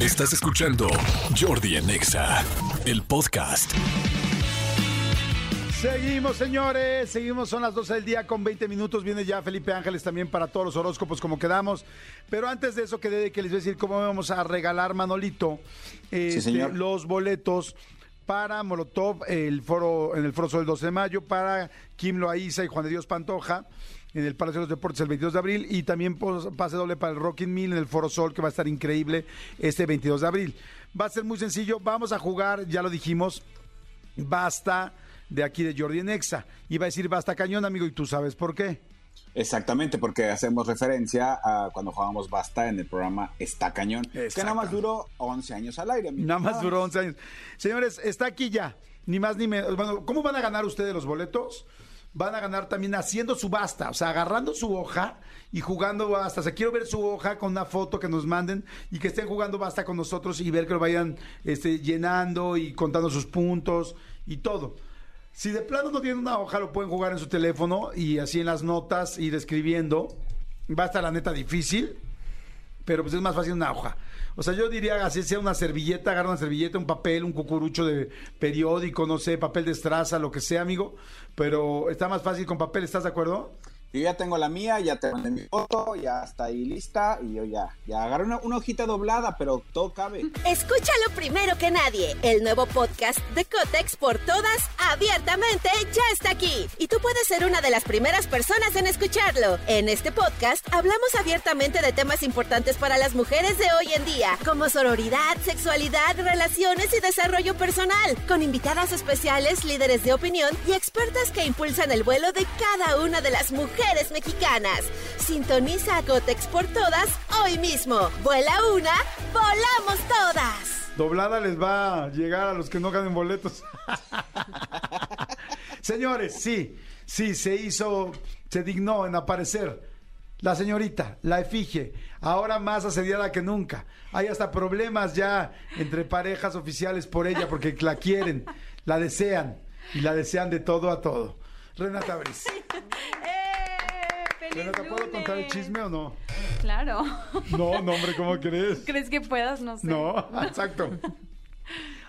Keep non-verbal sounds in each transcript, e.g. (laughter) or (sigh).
Estás escuchando Jordi en Exa, el podcast. Seguimos, señores. Seguimos, son las 12 del día con 20 minutos. Viene ya Felipe Ángeles también para todos los horóscopos como quedamos. Pero antes de eso, que de que les voy a decir cómo vamos a regalar, Manolito, este, señor. los boletos para Molotov el foro, en el Foro Sol el 12 de mayo, para Kim Loaiza y Juan de Dios Pantoja en el Palacio de los Deportes el 22 de abril y también pase doble para el Rockin' Mill en el Foro Sol que va a estar increíble este 22 de abril. Va a ser muy sencillo, vamos a jugar, ya lo dijimos, basta de aquí de Jordi en Exa. Iba a decir basta cañón, amigo, y tú sabes por qué. Exactamente, porque hacemos referencia a cuando jugábamos Basta en el programa Está Cañón, que nada más duró 11 años al aire. amigo. Nada más duró 11 años. Señores, está aquí ya. Ni más ni menos. Bueno, ¿cómo van a ganar ustedes los boletos? Van a ganar también haciendo su basta, o sea, agarrando su hoja y jugando basta. O sea, quiero ver su hoja con una foto que nos manden y que estén jugando basta con nosotros y ver que lo vayan este, llenando y contando sus puntos y todo. Si de plano no tienen una hoja, lo pueden jugar en su teléfono y así en las notas ir escribiendo. Va a estar la neta difícil, pero pues es más fácil una hoja. O sea, yo diría así sea una servilleta, agarra una servilleta, un papel, un cucurucho de periódico, no sé, papel de estraza, lo que sea, amigo. Pero está más fácil con papel, ¿estás de acuerdo? Yo ya tengo la mía, ya te mandé mi foto, ya está ahí lista y yo ya, ya agarré una, una hojita doblada, pero todo cabe. Escúchalo primero que nadie. El nuevo podcast de Cotex por todas, abiertamente, ya está aquí. Y tú puedes ser una de las primeras personas en escucharlo. En este podcast hablamos abiertamente de temas importantes para las mujeres de hoy en día, como sororidad, sexualidad, relaciones y desarrollo personal, con invitadas especiales, líderes de opinión y expertas que impulsan el vuelo de cada una de las mujeres mexicanas. Sintoniza a Cotex por todas hoy mismo. Vuela una, volamos todas. Doblada les va a llegar a los que no ganen boletos. (laughs) Señores, sí, sí, se hizo, se dignó en aparecer. La señorita, la efigie, ahora más asediada que nunca. Hay hasta problemas ya entre parejas oficiales por ella porque la quieren, la desean y la desean de todo a todo. Renata Briz. (laughs) ¡Feliz Renata, ¿puedo contar el chisme o no? Claro. No, no, hombre, ¿cómo crees? (laughs) ¿Crees que puedas? No sé. No, (laughs) exacto.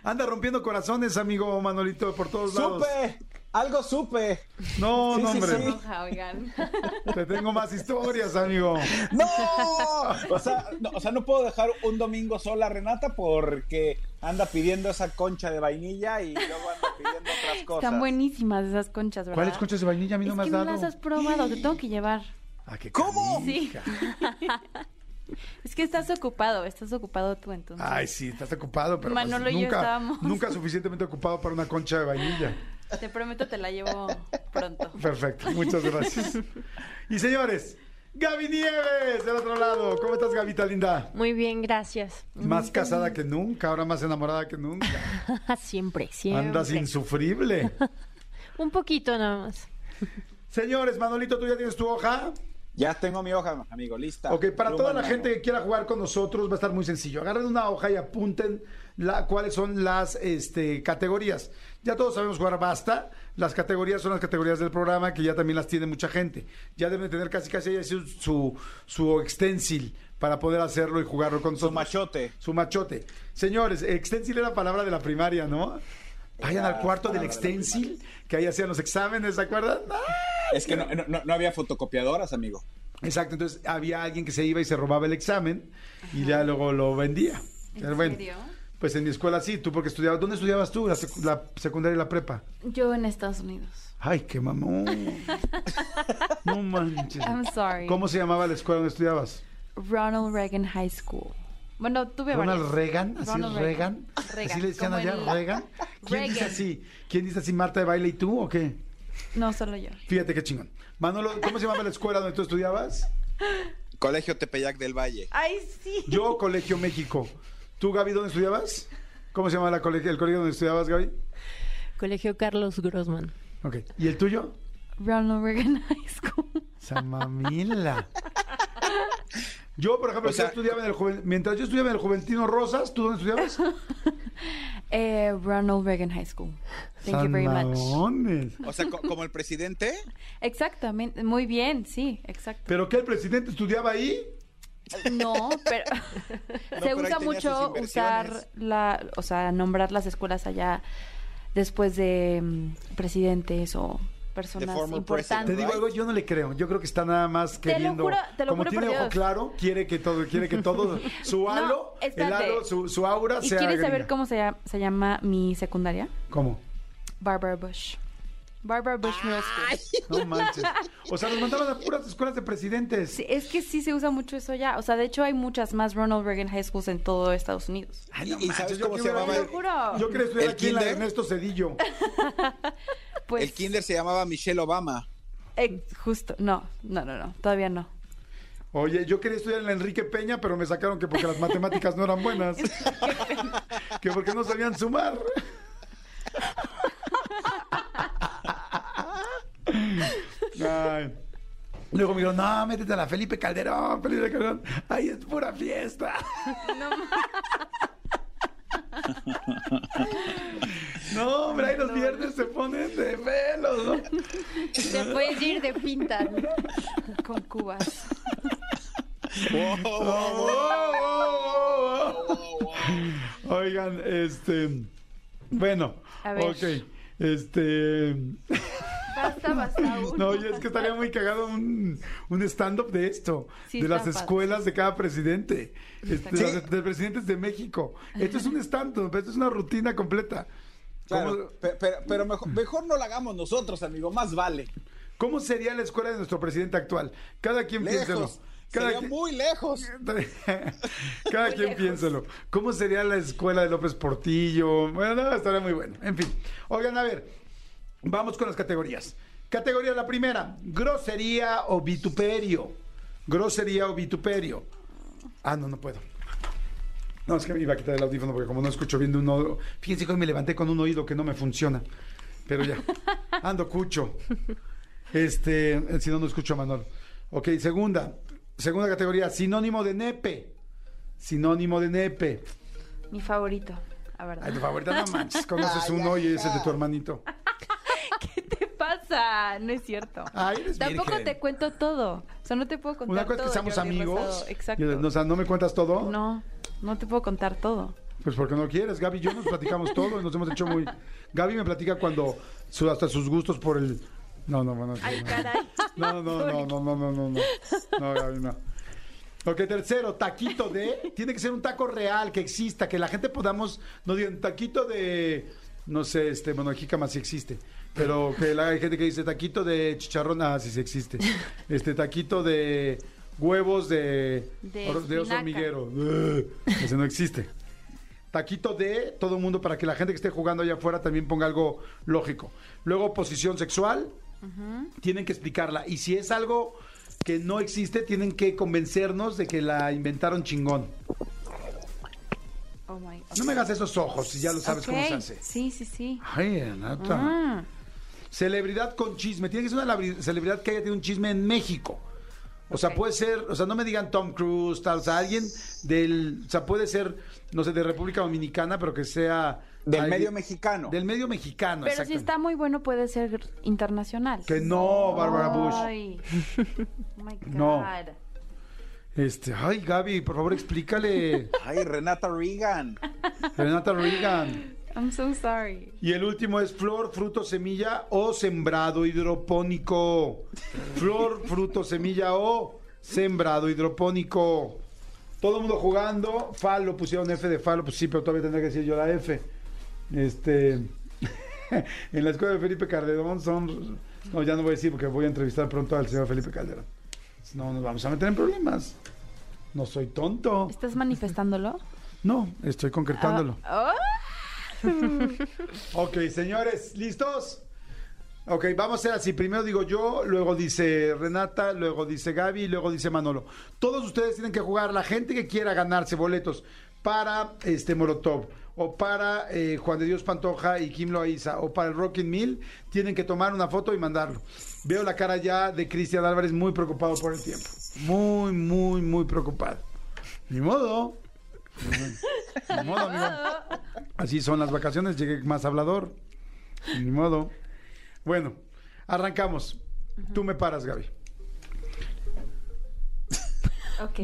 Anda rompiendo corazones, amigo Manolito, por todos lados. ¡Supe! ¡Algo supe! No, Sí, no, hombre. sí. Te tengo más historias, amigo. ¡No! O sea, no, o sea, no puedo dejar un domingo sola a Renata porque anda pidiendo esa concha de vainilla y luego cosas. Están buenísimas esas conchas, ¿verdad? ¿Cuáles conchas de vainilla? A mí no me has que no dado. las has probado, te tengo que llevar. Ah, qué ¿Cómo? canija. (laughs) Es que estás ocupado, estás ocupado tú entonces. Ay, sí, estás ocupado, pero pues Manolo y yo nunca, estábamos. nunca suficientemente ocupado para una concha de vainilla. Te prometo te la llevo pronto. Perfecto, muchas gracias. Y señores, Gaby Nieves, del otro lado. ¿Cómo estás, Gavita linda? Muy bien, gracias. Más casada que nunca, ahora más enamorada que nunca. (laughs) siempre, siempre. Andas insufrible. (laughs) Un poquito nada más. Señores, Manolito, ¿tú ya tienes tu hoja? Ya tengo mi hoja, amigo, lista. Ok, para Pluma toda la mano. gente que quiera jugar con nosotros va a estar muy sencillo. Agarren una hoja y apunten la, cuáles son las este, categorías. Ya todos sabemos jugar basta. Las categorías son las categorías del programa que ya también las tiene mucha gente. Ya deben tener casi casi su, su, su extensil para poder hacerlo y jugarlo con Su machote. Su machote. Señores, extensil era palabra de la primaria, ¿no? Vayan al cuarto del de extensil, que ahí hacían los exámenes, ¿se acuerdan? ¡Ah! Es que no, no- no- había fotocopiadoras, amigo. Exacto, entonces había alguien que se iba y se robaba el examen y ya luego lo vendía. ¿En Pero bueno, serio? Pues en mi escuela sí, tú porque estudiabas. ¿Dónde estudiabas tú? La, sec- la secundaria y la prepa. Yo en Estados Unidos. Ay, qué mamón. (laughs) No manches. I'm sorry. ¿Cómo se llamaba la escuela donde estudiabas? Ronald Reagan High School. Bueno, tuve Ronald varias. Reagan, así Ronald Reagan. Reagan, Así le decían allá, el- Reagan. (laughs) ¿Quién dice así? ¿Quién dice así, Marta de baile y tú o qué? No, solo yo. Fíjate qué chingón. Manolo, ¿cómo se llamaba la escuela donde tú estudiabas? Colegio Tepeyac del Valle. Ay, sí. Yo, Colegio México. ¿Tú, Gaby, dónde estudiabas? ¿Cómo se llama la colegio, el colegio donde estudiabas, Gaby? Colegio Carlos Grossman. Ok. ¿Y el tuyo? Ronald Reagan High School. Samamila. Yo, por ejemplo, O sea- yo estudiaba en el Juven- mientras yo estudiaba en el Juventino Rosas, ¿tú dónde estudiabas? (laughs) Eh, Ronald Reagan High School. Thank you very much. O sea, co- como el presidente. Exactamente. Muy bien, sí, exacto. ¿Pero qué, el presidente estudiaba ahí? No, pero (laughs) pero se ahí usa mucho usar la, o sea, nombrar las escuelas allá después de mm, presidentes o personas former Te importantes. digo algo, yo no le creo. Yo creo que está nada más Te lo queriendo. juro- te lo como juro tiene por ojo Dios. claro, quiere que todo, quiere que todo, (laughs) su No, halo, el espérate. halo, su, su aura ¿Y sea. quieres saber cómo se llama, se llama mi secundaria? ¿Cómo? Barbara Bush. Barbara Bush Middle School. No manches. O sea, nos mandaban a puras escuelas de presidentes. Sí, es que sí se usa mucho eso ya. O sea, de hecho hay muchas más Ronald Reagan High Schools en todo Estados Unidos. Ay, ¿Y- no y manches, sabes yo cómo se llamaba juro. Yo quería estudiar ¿El aquí en la kinder? Ernesto Cedillo. (laughs) Pues, El kinder se llamaba Michelle Obama. eh, justo, no, no, no, no, todavía no. Oye, yo quería estudiar en la Enrique Peña, pero me sacaron que porque las matemáticas no eran buenas. (laughs) (laughs) que porque no sabían sumar. Ay. Luego me dijeron, no, métete a la Felipe Calderón, Felipe Calderón. Ay, es pura fiesta. No, (laughs) hombre, ahí los viernes se ponen de pelos, ¿no? Te puedes ir de pinta. ¿no? Con cubas. Oh, oh, oh, oh. Oigan, este. Bueno, A ver. ok. Este. Basta, basta. (laughs) uno. No, oye, es que estaría muy cagado un, un stand-up de esto, Sí, de las padre. escuelas de cada presidente, este, Sí. de, de presidentes de México. Esto es un stand-up, esto es una rutina completa. Claro, ¿Cómo, pe- pero, pero mejor, mejor no lo hagamos nosotros, amigo, más vale. cómo sería la escuela de nuestro presidente actual? Cada quien piénselo. Cada Sería quien- muy lejos. (laughs) (laughs) Cada quien piénselo. ¿Cómo sería la escuela de López Portillo? Bueno, no, estaría muy bueno. En fin. Oigan, a ver. Vamos con las categorías. Categoría la primera. Grosería o vituperio. Grosería o vituperio. Ah, no, no puedo. No, es que me iba a quitar el audífono porque como no escucho bien de un oído. Fíjense que hoy me levanté con un oído que no me funciona. Pero ya. (laughs) Ando cucho. Este, si no, no escucho a Manolo. Ok, segunda. Segunda categoría, sinónimo de nepe. Sinónimo de nepe. Mi favorito, la verdad. Ay, tu favorita, no manches. Conoces (laughs) Ay, uno y ay, es el de tu hermanito. (laughs) ¿Qué te pasa? No es cierto. Ay, eres Tampoco virgen. te cuento todo. O sea, no te puedo contar Una cosa es que seamos Jordi amigos. Rosado. Exacto. y- o sea, ¿no me cuentas todo? No, no te puedo contar todo. Pues porque no quieres. Gaby y yo nos platicamos todo y nos hemos hecho muy... Gaby me platica cuando su- hasta sus gustos por el... No, no, bueno. Ay, no. caray. (laughs) No, no, no, no, no, no, no, no. No, Gaby, no. Ok, tercero, taquito de... Tiene que ser un taco real, que exista, que la gente podamos... No digan, taquito de... No sé, este, bueno, jícama sí existe. Pero que la, hay gente que dice taquito de chicharrón, ah, sí, sí existe. Este, taquito de huevos de, De or- de oso hormiguero. Ese no existe. Taquito de todo el mundo para que la gente que esté jugando allá afuera también ponga algo lógico. Luego, posición sexual. Tienen que explicarla. Y si es algo que no existe, tienen que convencernos de que la inventaron chingón. Oh my. No me hagas esos ojos si ya lo sabes cómo se hace. Sí, sí, sí. Ay, Renata. Mm. Celebridad con chisme. Tiene que ser una celebridad que haya tenido un chisme en México. O sea, puede ser, o sea, no me digan Tom Cruise, tal, o sea, alguien del, o sea, puede ser, no sé, de República Dominicana, pero que sea... Del medio mexicano. Del medio mexicano, Pero si está muy bueno, puede ser internacional. Que no, Bárbara Bush. Ay. (laughs) Oh my God. No. Este, ay, Gaby, por favor, explícale. (laughs) Ay, Renata Reagan. Renata Reagan. I'm so sorry. Y el último es flor, fruto, semilla o sembrado hidropónico. Flor, fruto, semilla o sembrado hidropónico. Todo el mundo jugando. Falo, pusieron F de Falo. Pues sí, pero todavía tendré que decir yo la F. Este. (laughs) en la escuela de Felipe Calderón son. No, ya no voy a decir porque voy a entrevistar pronto al señor Felipe Calderón. No, nos vamos a meter en problemas. No soy tonto. ¿Estás manifestándolo? (laughs) No, estoy concretándolo. Ah, Ok, señores, ¿listos? Ok, vamos a hacer así. Primero digo yo, luego dice Renata, luego dice Gaby luego dice Manolo. Todos ustedes tienen que jugar. La gente que quiera ganarse boletos para este Molotov o para eh, Juan de Dios Pantoja y Kim Loaiza o para el Rockin' Mill, tienen que tomar una foto y mandarlo. Veo la cara ya de Cristian Álvarez muy preocupado por el tiempo. Muy, muy, muy preocupado. Ni modo. Ni modo, amigo. Así son las vacaciones, llegué más hablador. Ni modo. Bueno, arrancamos. Tú me paras, Gaby. ok.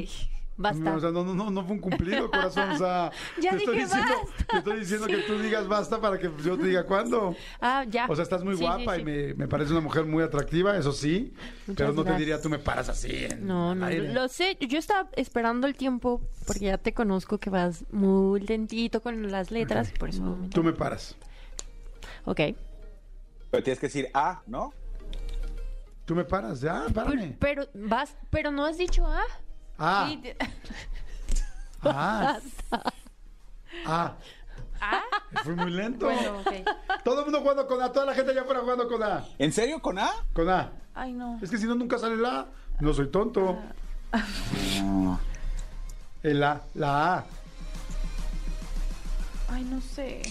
Basta. O sea, no, no, no, no fue un cumplido, corazón. O sea, (laughs) Ya te, estoy dije diciendo, basta. te estoy diciendo que tú digas basta para que yo te diga cuándo. Ah, ya. O sea, estás muy Sí, guapa sí, y me, me parece una mujer muy atractiva, eso sí. pero no te diría tú me paras así. en No, no, aire. lo sé. Yo estaba esperando el tiempo porque ya te conozco que vas muy lentito con las letras. Por eso. me- Tú me paras. Ok. Pero tienes que decir A, ¿no? Tú me paras, ya, párame. pero vas, pero no has dicho A. Ah, Sí, te- (laughs) (laughs) ah, ah. Fui muy lento. Bueno, ok. Todo el mundo jugando con A, toda la gente allá afuera jugando con A. ¿En serio con A? Con A. Ay, no. Es que si no, nunca sale la A. No soy tonto. El A, la A. Ay, no sé.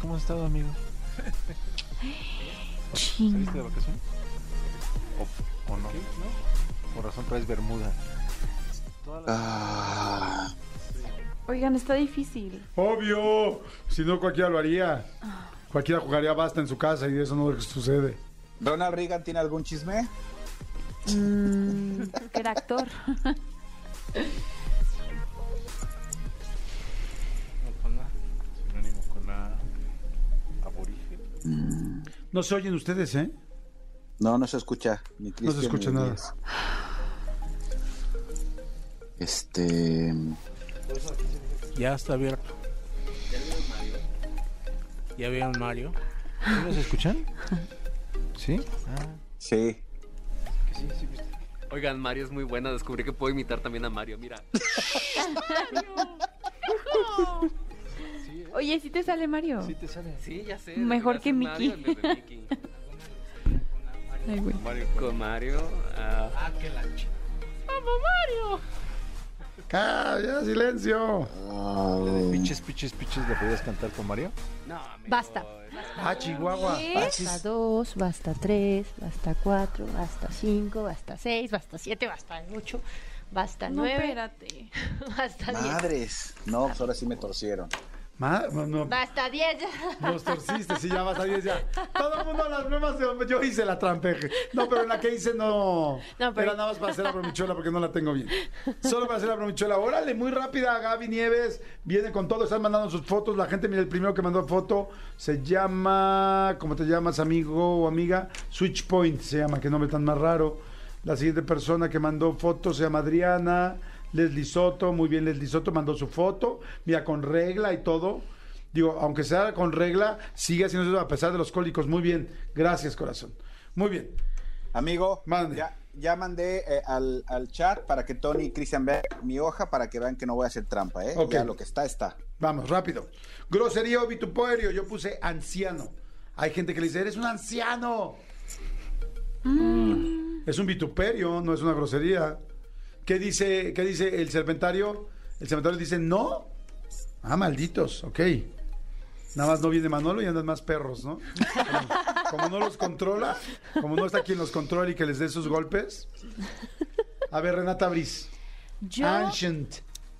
¿Cómo has estado, amigo? Ching. ¿Saliste de vacación? ¿O, o no? Por razón traes bermuda. Oigan, está difícil. Obvio. Si no, cualquiera lo haría. Cualquiera jugaría basta en su casa y eso no sucede. ¿Ronald Reagan tiene algún chisme? Mm, que era actor. (laughs) Aborigen. No se oyen ustedes, ¿eh? No, no se escucha. Ni No se escucha ni nada. Este. Ya está abierto. ¿Ya vieron Mario? ¿Sí nos escuchan? ¿Sí? Ah, Sí. Oigan, Mario es muy buena. Descubrí que puedo imitar también a Mario. Mira. Oye, ¿sí te sale Mario? Sí te sale. Sí, ya sé. Mejor que Mario, Mickey. Mickey. Ay, güey. Mario. Con Mario. ah, ¡Ah, ya, silencio! Piches, piches, piches, ¿le podías cantar con Mario? no, amigo, Basta. ¡Ah, Chihuahua! Basta dos, basta tres, basta cuatro, basta cinco, basta seis, basta siete, basta ocho, basta No, nueve, espérate. (laughs) basta diez. Madres. No, pues ahora sí me torcieron. No, no, Basta diez. nos torciste, si ya vas a 10 ya. Todo el mundo las pruebas, de- yo hice la trampeje. No, pero en la que hice no. No, pero- Era nada más para hacer la bromichuela porque no la tengo bien. Solo para hacer la bromichuela. Órale, muy rápida, Gaby Nieves. Viene con todo, están mandando sus fotos. La gente, mira, el primero que mandó foto se llama. ¿Cómo te llamas, amigo o amiga? Switch Point se llama, qué nombre tan más raro. La siguiente persona que mandó foto se llama Adriana. Leslie Soto, muy bien, Leslie Soto mandó su foto. Mira, con regla y todo. Digo, aunque sea con regla, sigue haciendo eso a pesar de los cólicos. Muy bien, gracias, corazón. Muy bien. Amigo, Mande. ya, ya mandé eh, al, al chat para que Tony y Cristian vean mi hoja para que vean que no voy a hacer trampa, ¿eh? Ok. Ya lo que está, está. Vamos, rápido. Grosería o vituperio. Yo puse anciano. Hay gente que le dice, eres un anciano. Es un vituperio, no es una grosería. ¿Qué dice, qué dice el serpentario? El serpentario dice, no. Ah, malditos, ok. Nada más no viene Manolo y andan más perros, ¿no? Como, como no los controla, como no está quien los controla y que les dé sus golpes. A ver, Renata Briz. Yo, Ancient.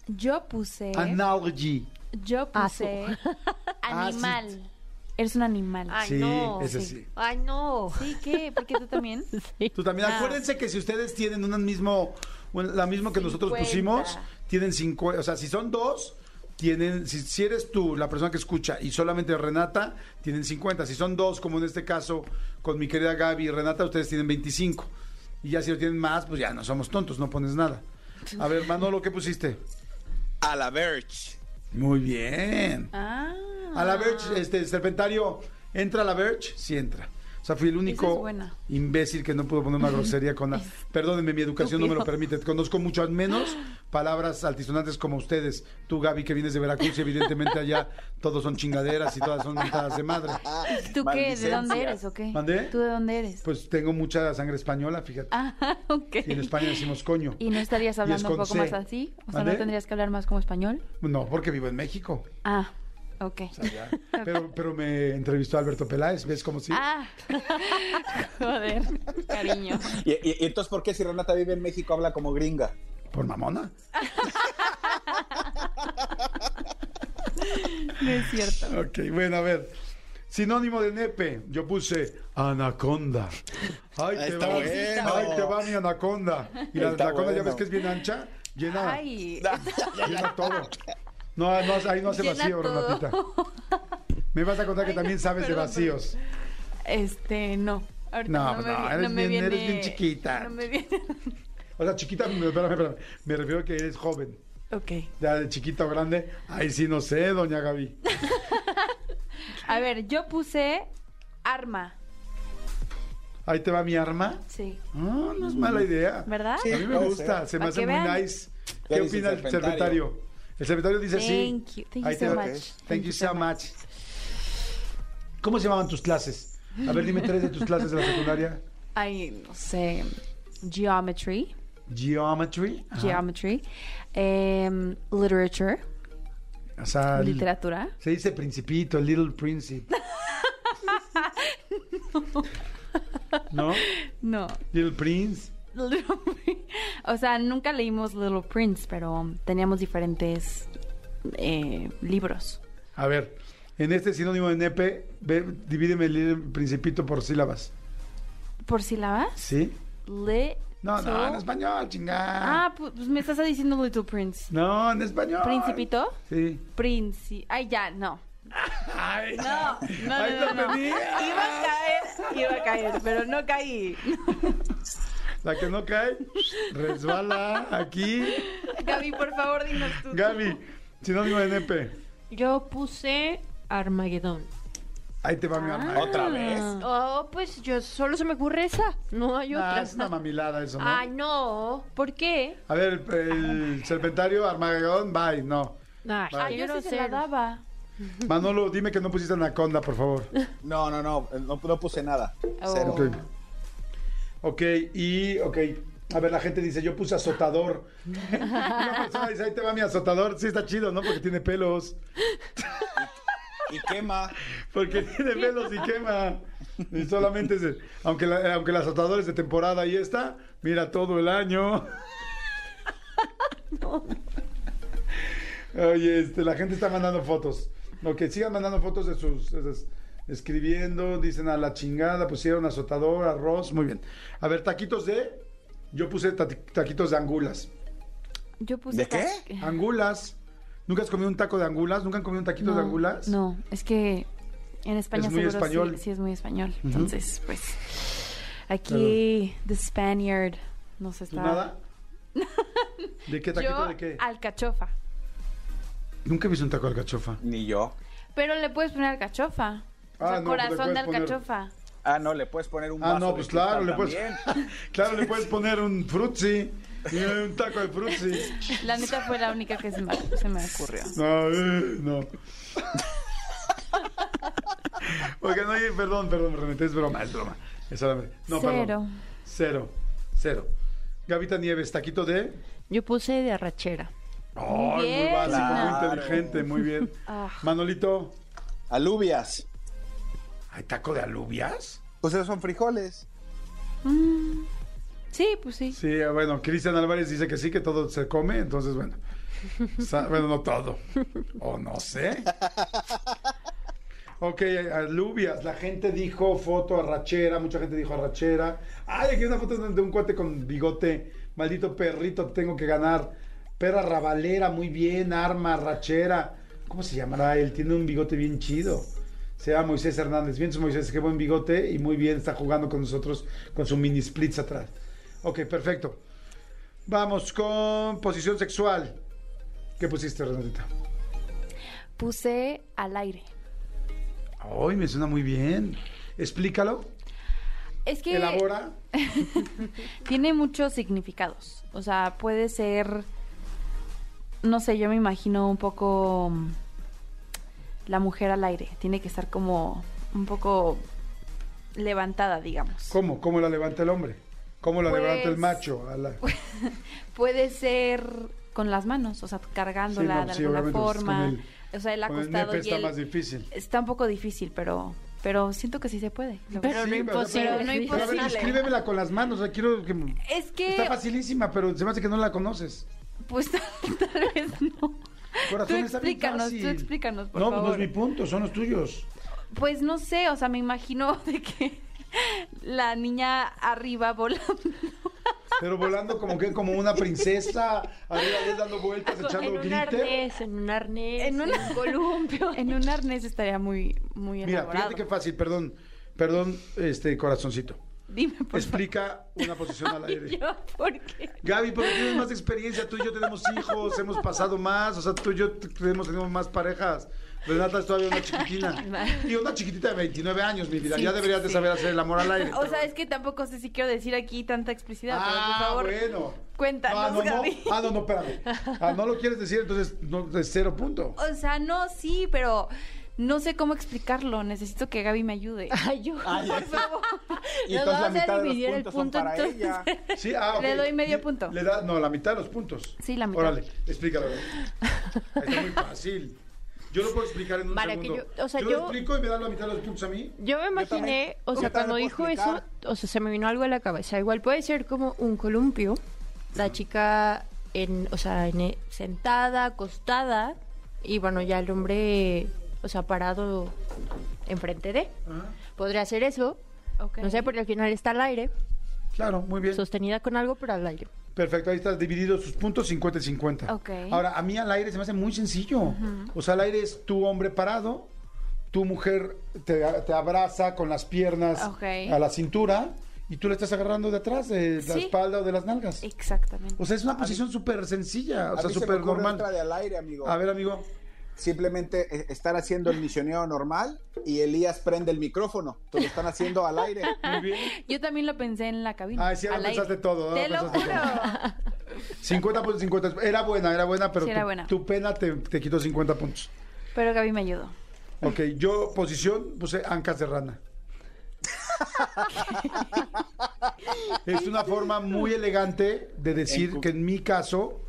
yo puse. Analogy. Yo puse. (laughs) Animal. Eres un animal. Ay, Sí, no. ese sí. Ay, no. Sí, ¿qué? ¿Por qué tú también? (laughs) Tú también. Ah. Acuérdense que si ustedes tienen un mismo, bueno, la misma que nosotros 50. pusimos, tienen 50. O sea, si son dos, tienen. Si, si eres tú la persona que escucha y solamente Renata, tienen 50. Si son dos, como en este caso con mi querida Gaby y Renata, ustedes tienen 25. Y ya si lo tienen más, pues ya no somos tontos, no pones nada. A ver, Manolo, ¿qué pusiste? A la Verge. Muy bien. Ah. A la Verge, este, Serpentario, ¿entra a la Verge? Sí entra. O sea, fui el único es imbécil que no pudo poner una (laughs) grosería con la... Perdónenme, mi educación no me lo permite. Conozco mucho menos palabras altisonantes como ustedes. Tú, Gaby, que vienes de Veracruz y evidentemente allá todos son chingaderas y todas son mentadas de madre. ¿Tú qué? ¿De dónde eres o qué? ¿Mandé? ¿Tú de dónde eres? Pues tengo mucha sangre española, fíjate. Ah, (laughs) ok. Y en España decimos coño. ¿Y no estarías hablando un poco C. más así? O sea. ¿no tendrías que hablar más como español? No, porque vivo en México. Ah, (laughs) ok. Pero, pero me entrevistó Alberto Peláez, ¿ves cómo sí? Ah, (laughs) joder, cariño. ¿Y, y- y entonces por qué si Renata vive en México habla como gringa? Por mamona. No (laughs) es cierto. Ok, bueno, a ver. Sinónimo de nepe, yo puse anaconda. Ay, te Está va, bueno. ay, te va mi anaconda. Y la Está anaconda ya ves que es bien ancha, llena, Ay, llena todo. No, no, ahí no hace Llena vacío, todo. Renatita. (laughs) Me vas a contar que Ay, también no, sabes de perdón, vacíos. este, no. Ahorita No, no, me, no, eres no me bien- eres bien chiquita. No me viene. (laughs) O sea, chiquita, me- espérame, espérame. Me refiero a que eres joven. Ok. Ya de chiquita o grande, ahí sí no sé, doña Gaby. (laughs) A ver, yo puse arma. Ahí te va mi arma. Sí. Ah, no es mala idea. ¿Verdad? A mí me gusta, se me hace muy vean. nice. ¿Qué ¿Qué dice opina el el serpentario? El serpentario dice Thank sí. you. Thank Ahí you te so much. Thank you so much. ¿Cómo se llamaban tus clases? A ver, dime tres de tus clases de la secundaria. Ay, no sé. Geometry. Geometry. Ajá. Geometry. Em, literature. O sea, el- Literatura. se dice principito, Little Principe. (laughs) ¿No? No. Little Prince. (laughs) o sea, nunca leímos Little Prince, pero teníamos diferentes eh, libros. A ver, en este sinónimo de nepe, ve, divídeme el Principito por sílabas. ¿Por sílabas? ¿Sí? Le. No, no, en español, chingada. Ah, pu- pues me estás diciendo Little Prince. No, en español. ¿Principito? Sí. Princi. Ay, ya, no. Ay, No, no, no, Ahí no, no. Iba a caer, iba a caer, pero no caí. (laughs) La que no cae, resbala aquí. Gaby, por favor, dinos tú. Gaby, sinónimo de nepe. Yo puse Armagedón. Ahí te va mi arma. ¿Otra vez? Oh, pues yo solo se me ocurre esa. No hay Ah, otra. es una mamilada eso, ¿no? Ay, no. ¿Por qué? A ver, el, el serpentario, Armagedón, bye, no. Ay. Ay, yo sí se la daba. Manolo, dime que no pusiste anaconda, por favor. No, no, no, no, no puse nada. Oh. Cero. Ok, y, ok. A ver, la gente dice, yo puse azotador. (laughs) Una persona dice, ahí te va mi azotador. Sí, está chido, ¿no? Porque tiene pelos. Y quema. Porque tiene pelos y quema. Y solamente, se- aunque, la- aunque el azotador es de temporada y está, mira todo el año. (laughs) Oye, este, la gente está mandando fotos. No, que sigan mandando fotos de sus, de sus- escribiendo, dicen a la chingada, pusieron azotador, arroz, muy bien. A ver, taquitos de, yo puse tati- taquitos de angulas. Yo puse. ¿De qué? ta- Angulas. ¿Nunca has comido un taco de angulas? ¿Nunca han comido un taquito No, de angulas? No, es que en España Es muy seguro español. Sí, es muy español. Entonces, pues. Aquí, The Spaniard nos ¿Tú está. nada? (laughs) ¿De qué taquito Yo, de qué? alcachofa. Nunca he visto un taco de alcachofa. Ni yo. Pero le puedes poner alcachofa. O Ah, sea, no, pues corazón de poner- alcachofa. Ah, no, le puedes poner un Ah, vaso no, pues claro, le puedes, (laughs) claro, le puedes poner un frutzi, y un taco de frutzi. La neta fue la única que se me, se me ocurrió. No, eh, no. (laughs) Oigan, oye, perdón, perdón, Renate, es broma, es broma. Es solamente- No, Cero. perdón. Cero. Cero. Gavita Nieves, taquito de. Yo puse de arrachera. Ay, muy bien. básico, muy inteligente, muy bien. Ah. Manolito, Alubias. ¿Hay taco de alubias? Pues esos son frijoles. Sí, pues sí. Sí, bueno, Cristian Álvarez dice que sí, que todo se come, entonces bueno. (laughs) Bueno, no todo. O no sé. (laughs) Ok, alubias. La gente dijo foto arrachera, mucha gente dijo arrachera. Ay, aquí hay una foto de un cuate con bigote. Maldito perrito, tengo que ganar. Perra rabalera, muy bien. Arma, arrachera. ¿Cómo se llamará él? Tiene un bigote bien chido. Se llama Moisés Hernández. Bien, su Moisés, qué buen bigote y muy bien está jugando con nosotros con su mini splits atrás. Ok, perfecto. Vamos con posición sexual. ¿Qué pusiste, Renatita? Puse al aire. Ay, me suena muy bien. Explícalo. Es que Elabora. (laughs) tiene muchos significados. O sea, puede ser, no sé, yo me imagino un poco mm, la mujer al aire. Tiene que estar como un poco levantada, digamos. ¿Cómo? ¿Cómo la levanta el hombre? ¿Cómo la Pues- levanta el macho? A la- (laughs) Puede ser con las manos, o sea, cargándola Sí, no, de sí, alguna pues, forma. con el- o sea, el con el acostado y está el- más difícil. Está un poco difícil, pero pero siento que sí se puede. Pero no Sí, imposible. pero- no pero a ver, imposible. escríbemela con las manos. o sea, quiero que... Es que Está facilísima, pero se me hace que no la conoces. pues (laughs) tal vez no. Corazón, Tú está bien explícanos, tú explícanos, por no, favor. pues no es mi punto, son los tuyos. Pues no sé, o sea, me imagino (laughs) de que la niña arriba volando. Pero volando como que como una princesa, arriba dando vueltas, echando En un glitter. arnés, en un arnés, En un columpio. (laughs) En un arnés estaría muy muy Mira, elaborado. fíjate qué fácil, perdón, perdón, este corazoncito. Dime por Explica una posición al aire. Yo, ¿por qué? Gaby, porque tienes más experiencia, tú y yo tenemos hijos, hemos pasado más, o sea, tú y yo t- hemos tenido más parejas. Renata es todavía una chiquitina. (laughs) Y una chiquitita de 29 años, mi vida. Sí, ya deberías de saber hacer el amor al aire. O sea, es que tampoco sé si quiero decir aquí tanta explicidad, pero por Ah, favor, bueno. cuéntanos, Ah, no, no. Gaby. Ah, no, no, espérame. Ah, no lo quieres decir, entonces no, es cero punto. O sea, no, sí, pero no sé cómo explicarlo. Necesito que Gaby me ayude. (laughs) Ay, yo. Ay, Por favor. (laughs) Y Nos entonces la vamos a mitad de los dividir el puntos son punto, para entonces. ella. (laughs) Sí, ah. Le doy medio Le- punto. Le da, no, la mitad de los puntos. Sí, la mitad. Órale, explícalo. Está muy fácil. Yo lo puedo explicar en un Para que segundo. yo- o sea, lo yo- explico y me dan la mitad de los puntos a mí. Yo me imaginé, o yo sea, cuando dijo eso, o sea, se me vino algo a la cabeza. Igual puede ser como un columpio, la chica en, o sea, en- e, sentada, acostada, y bueno, ya el hombre, o sea, parado enfrente de. Ajá. Podría ser eso, no sé, porque al final está al aire, Claro, muy bien. sostenida con algo, pero al aire. Perfecto, ahí estás dividido sus puntos 50 y 50. Ok. Ahora, a mí al aire se me hace muy sencillo. O sea, al aire es tu hombre parado, tu mujer te, te abraza con las piernas Ok. a la cintura y tú le estás agarrando de atrás, de la Sí. espalda o de las nalgas. Exactamente. O sea, es una posición súper sencilla, o A sea, se súper ocurre normal. otra de al aire, amigo. A ver, amigo. Simplemente eh, estar haciendo el misionero normal y Elías prende el micrófono. Te lo están haciendo al aire. (laughs) Muy bien. Yo también lo pensé en la cabina. Ay, sí, ahora pensaste aire. todo, Te lo pensaste juro. 50 puntos, 50. Era buena, era buena, pero Sí, era tu, buena. tu pena te, te quitó 50 puntos. Pero Gaby me ayudó. Ok, yo posición puse ancas de rana. (laughs) es una forma muy elegante de decir que en mi caso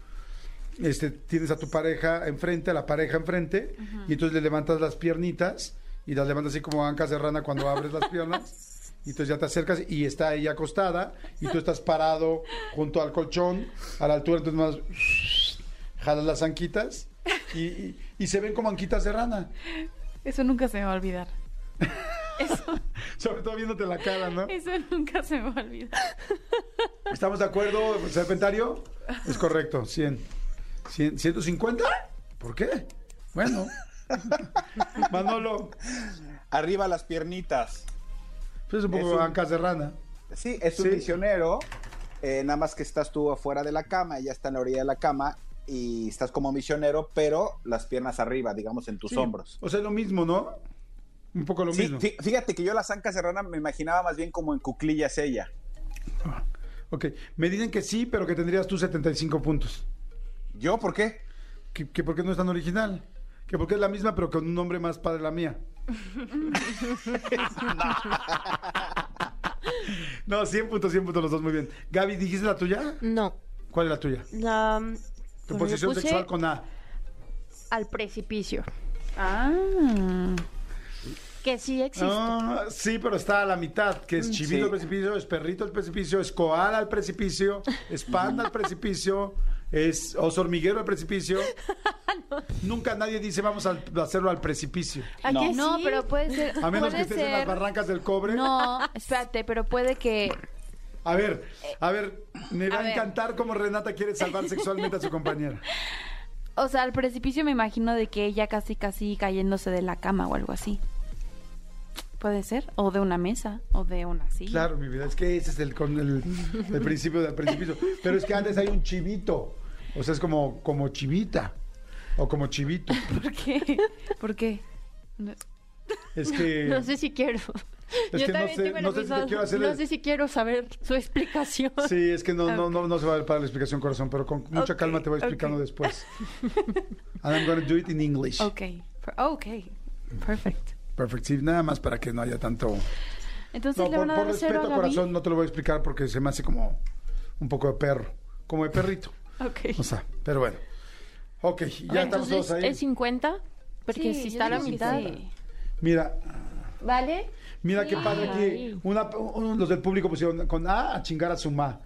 este, tienes a tu pareja enfrente, a la pareja enfrente, y entonces le levantas las piernitas y las levantas así como ancas de rana cuando abres las piernas. Y entonces ya te acercas y está ella acostada y tú estás parado junto al colchón a la altura, entonces más jalas las anquitas y, y- y se ven como anquitas de rana. Eso nunca se me va a olvidar. Eso, (laughs) Sobre todo viéndote la cara, ¿no? eso nunca se me va a olvidar. ¿Estamos de acuerdo, Serpentario? Es correcto, 100. 100 ¿150? ¿Por qué? Bueno. (laughs) Manolo, Arriba las piernitas. pues es un poco Es un- ancas de rana. Sí, es un Sí. misionero. eh, nada más que estás tú afuera de la cama, ella está en la orilla de la cama y estás como misionero, pero las piernas arriba, digamos, en tus Sí. hombros. O sea, lo mismo, ¿no? Un poco lo Sí, mismo. fí- fíjate que yo las ancas de rana me imaginaba más bien como en cuclillas ella. Ok, me dicen que sí, pero que tendrías tú 75 puntos. ¿Yo por qué? Que, que porque no es tan original. Que porque es la misma, pero con un nombre más padre la mía. (laughs) no, 100 puntos, 100 puntos los dos, muy bien. Gaby, ¿dijiste la tuya? No. ¿Cuál es la tuya? La, Tu yo posición sexual con A. al precipicio, Ah. que sí existe. Ah, sí, pero está a la mitad, que es chivito Sí. al precipicio, es perrito al precipicio, es koala al precipicio, es panda al precipicio, es oso hormiguero al precipicio. (laughs) Nunca nadie dice vamos a hacerlo al precipicio. ¿A No. que No, sí? pero puede ser. A menos que estés en las barrancas del cobre. No, espérate, pero puede que. A ver, a ver, me va a a, ver. encantar cómo Renata quiere salvar sexualmente a su compañera. O sea, al precipicio me imagino de que ella casi, casi cayéndose de la cama o algo así. Puede ser. O de una mesa. O de una silla. Claro, mi vida, es que ese es el, con el, el principio del principio. Pero es que antes hay un chivito. O sea, es como, como chivita. O como chivito. (laughs) ¿Por qué? ¿Por qué? No- Es que. (laughs) No sé si quiero. Es Yo que no sé- no sé si te quiero hacer no sé si quiero saber su explicación. Sí, es que no, no, no, no se va a dar para la explicación, corazón, pero con mucha Ok, calma te voy explicando ok. después. (laughs) And I'm going to do it in English. Ok. Ok. Perfect. Perfect. Sí, nada más para que no haya tanto. Entonces No, le por, van a por dar cero respeto, a corazón, no te lo voy a explicar porque se me hace como un poco de perro. Como de perrito. Ok. O sea, pero bueno. Ok, ya estamos todos ahí. ¿es 50? Porque Sí, si está a la mitad. sí. Mira, ¿Vale? mira qué padre aquí. Una, un- los del público pusieron con A a chingar a su ma.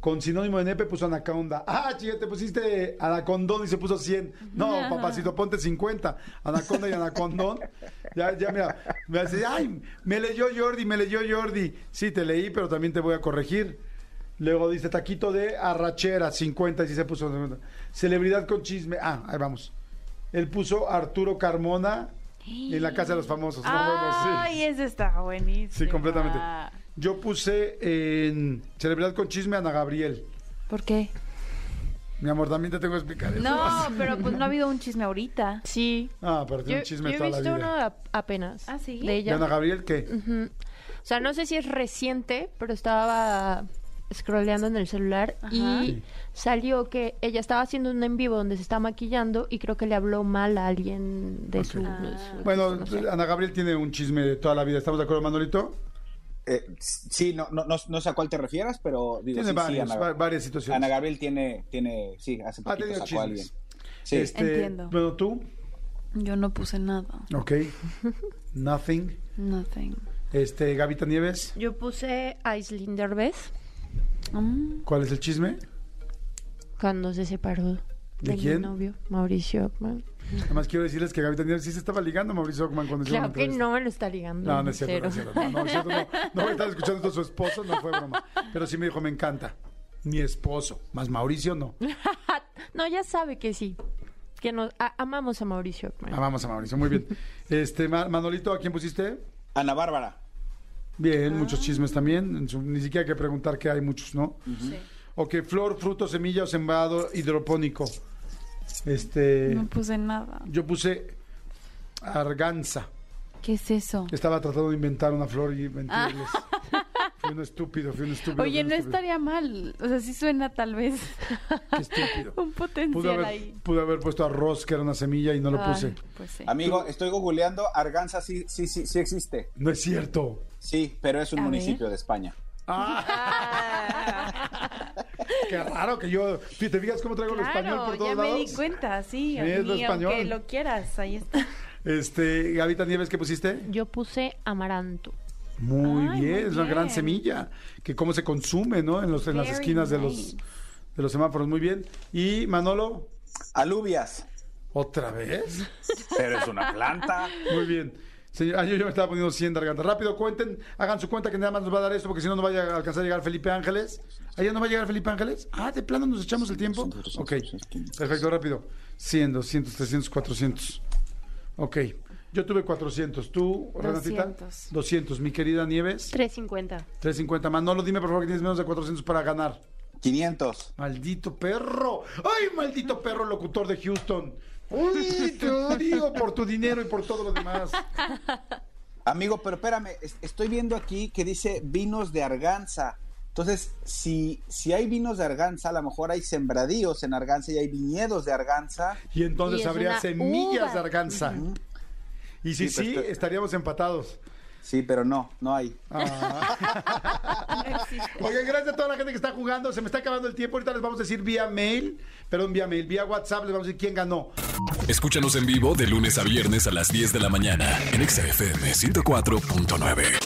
Con sinónimo de nepe puso anaconda. Ah, chica, te pusiste anacondón y se puso 100. No, papacito, ponte 50. Anaconda y anacondón. Ya, ya, mira. Me dice, ay, me leyó Jordi, me leyó Jordi. Sí, te leí, pero también te voy a corregir. Luego dice taquito de arrachera, 50 y sí se puso. 50. Celebridad con chisme. Ah, ahí vamos. Él puso Arturo Carmona en la casa de los famosos. No, bueno, sí. Ay, ese está buenísimo. Sí, completamente. Yo puse en celebridad con chisme a Ana Gabriel. ¿Por qué? Mi amor, también te tengo que explicar eso. No, (laughs) pero pues no ha habido un chisme ahorita. Sí. Ah, pero tiene Yo, un chisme yo toda he la visto vida. uno a- apenas. ¿Ah, sí? De ¿De ella. Ana Gabriel qué? Ujú. O sea, no sé si es reciente, pero estaba scrolleando en el celular Ajá. y salió que ella estaba haciendo un en vivo donde se está maquillando y creo que le habló mal a alguien de su... Ah. su- Bueno, no sé. Ana Gabriel tiene un chisme de toda la vida. ¿Estamos de acuerdo, Manolito? Eh, sí, no, no, no, no sé a cuál te refieras, pero digo, Tiene sí, sí, varios, Ana, va- varias situaciones. Ana Gabriel tiene, tiene, sí, hace Ha poquito tenido sacó a alguien. chismes. Sí. Este, Entiendo. Bueno, tú, Yo no puse nada. ok. (laughs) Nothing. Nothing. Este, Gavita Nieves, Yo puse a Aislinn Derbez Mm, ¿cuál es el chisme? cuando se separó ¿De mi quién? novio, Mauricio Ockman. Además quiero decirles que Gavita Nieves sí se estaba ligando a Mauricio Ockman cuando hicieron Claro que no me lo está ligando. No, no es cierto, no es cero. cierto. No, no, es cierto, no, no voy a estar escuchando esto a su esposo, no fue broma. Pero sí me dijo, me encanta. Mi esposo, más Mauricio no. (laughs) No, ya sabe que sí. Que nos a- amamos a Mauricio Ockman. Amamos a Mauricio, muy bien. Este, Ma- Manolito, ¿a quién pusiste? Ana Bárbara. Bien, muchos chismes también. En su- ni siquiera hay que preguntar que hay muchos, ¿no? Ok, flor, fruto, semilla o sembrado hidropónico. Este, No puse nada. yo puse arganza. ¿Qué es eso? Estaba tratando de inventar una flor y mentirles. (laughs) Fui un estúpido, fui un estúpido. Oye, un no estúpido. estaría mal. O sea, sí suena tal vez Qué estúpido. (laughs) un Pude potencial haber, ahí. pude haber puesto arroz, que era una semilla, y no lo Ay, puse. Pues sí. Amigo, estoy googleando, Arganza sí, sí, sí, sí existe. No es cierto. Sí, pero es un A ver. municipio de España. (laughs) Qué raro que yo. ¿Te fijas cómo traigo el español por Claro, todos ya me lados? di cuenta, sí. Sí, es lo y aunque español. lo quieras, ahí está. Este, Gavita Nieves, ¿qué pusiste? Yo puse amaranto. Muy Ay, bien, muy es una gran semilla. Que cómo se consume, ¿no? En, los, en las esquinas de los, de los semáforos. Muy bien. Y Manolo, Alubias. ¿otra vez? Pero es una planta. (laughs) Muy bien. Señor, ah, yo, yo me estaba poniendo 100 de garganta. Rápido, cuenten, hagan su cuenta que nada más nos va a dar esto, porque si no, no vaya a alcanzar a llegar Felipe Ángeles. ¿Allá no va a llegar Felipe Ángeles? Ah, de plano nos echamos el tiempo. Ok, perfecto, rápido. 100, 200, 300, 400. Ok, yo tuve 400. ¿Tú, Renatita? 200. 200. Mi querida Nieves, 350. 350. Manolo, dime por favor que tienes menos de 400 para ganar. 500. Maldito perro. Ay, maldito perro locutor de Houston. Uy, te odio por tu dinero y por todo lo demás. Amigo, pero espérame, es- estoy viendo aquí que dice vinos de Arganza. Entonces, si, si hay vinos de Arganza, a lo mejor hay sembradíos en Arganza y hay viñedos de Arganza. Y entonces Y habría semillas uva. de arganza. Y si Sí, sí, estaríamos empatados. Sí, pero no, no hay. (laughs) Oigan, gracias a toda la gente que está jugando. Se me está acabando el tiempo. Ahorita les vamos a decir vía mail, perdón, vía mail, vía WhatsApp, les vamos a decir quién ganó. Escúchanos en vivo de lunes a viernes a las 10 de la mañana en Exa FM 104.9.